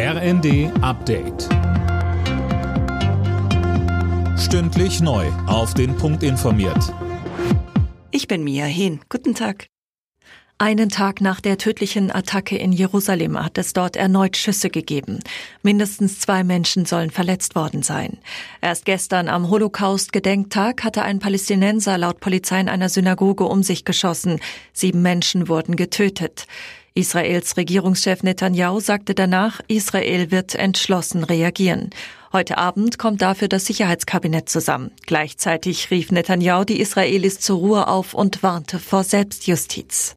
RND Update. Stündlich neu. Auf den Punkt informiert. Ich bin Mia Hehn. Guten Tag. Einen Tag nach der tödlichen Attacke in Jerusalem hat es dort erneut Schüsse gegeben. Mindestens zwei Menschen sollen verletzt worden sein. Erst gestern am Holocaust-Gedenktag hatte ein Palästinenser laut Polizei in einer Synagoge um sich geschossen. Sieben Menschen wurden getötet. Israels Regierungschef Netanyahu sagte danach, Israel wird entschlossen reagieren. Heute Abend kommt dafür das Sicherheitskabinett zusammen. Gleichzeitig rief Netanyahu die Israelis zur Ruhe auf und warnte vor Selbstjustiz.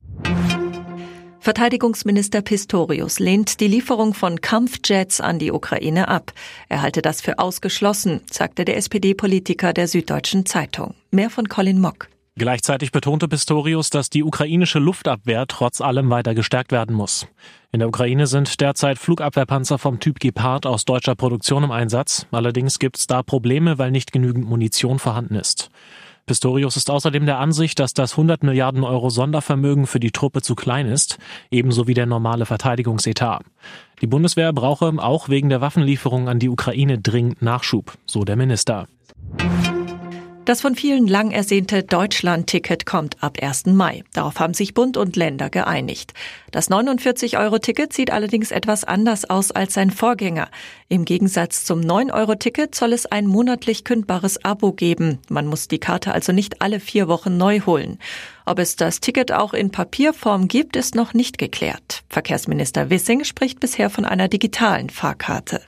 Verteidigungsminister Pistorius lehnt die Lieferung von Kampfjets an die Ukraine ab. Er halte das für ausgeschlossen, sagte der SPD-Politiker der Süddeutschen Zeitung. Mehr von Colin Mock. Gleichzeitig betonte Pistorius, dass die ukrainische Luftabwehr trotz allem weiter gestärkt werden muss. In der Ukraine sind derzeit Flugabwehrpanzer vom Typ Gepard aus deutscher Produktion im Einsatz. Allerdings gibt es da Probleme, weil nicht genügend Munition vorhanden ist. Pistorius ist außerdem der Ansicht, dass das 100 Milliarden Euro Sondervermögen für die Truppe zu klein ist, ebenso wie der normale Verteidigungsetat. Die Bundeswehr brauche auch wegen der Waffenlieferung an die Ukraine dringend Nachschub, so der Minister. Das von vielen lang ersehnte Deutschland-Ticket kommt ab 1. Mai. Darauf haben sich Bund und Länder geeinigt. Das 49-Euro-Ticket sieht allerdings etwas anders aus als sein Vorgänger. Im Gegensatz zum 9-Euro-Ticket soll es ein monatlich kündbares Abo geben. Man muss die Karte also nicht alle vier Wochen neu holen. Ob es das Ticket auch in Papierform gibt, ist noch nicht geklärt. Verkehrsminister Wissing spricht bisher von einer digitalen Fahrkarte.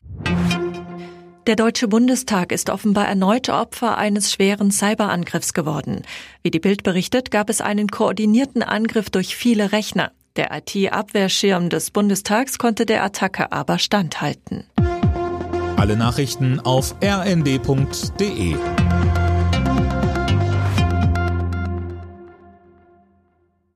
Der Deutsche Bundestag ist offenbar erneut Opfer eines schweren Cyberangriffs geworden. Wie die Bild berichtet, gab es einen koordinierten Angriff durch viele Rechner. Der IT-Abwehrschirm des Bundestags konnte der Attacke aber standhalten. Alle Nachrichten auf rnd.de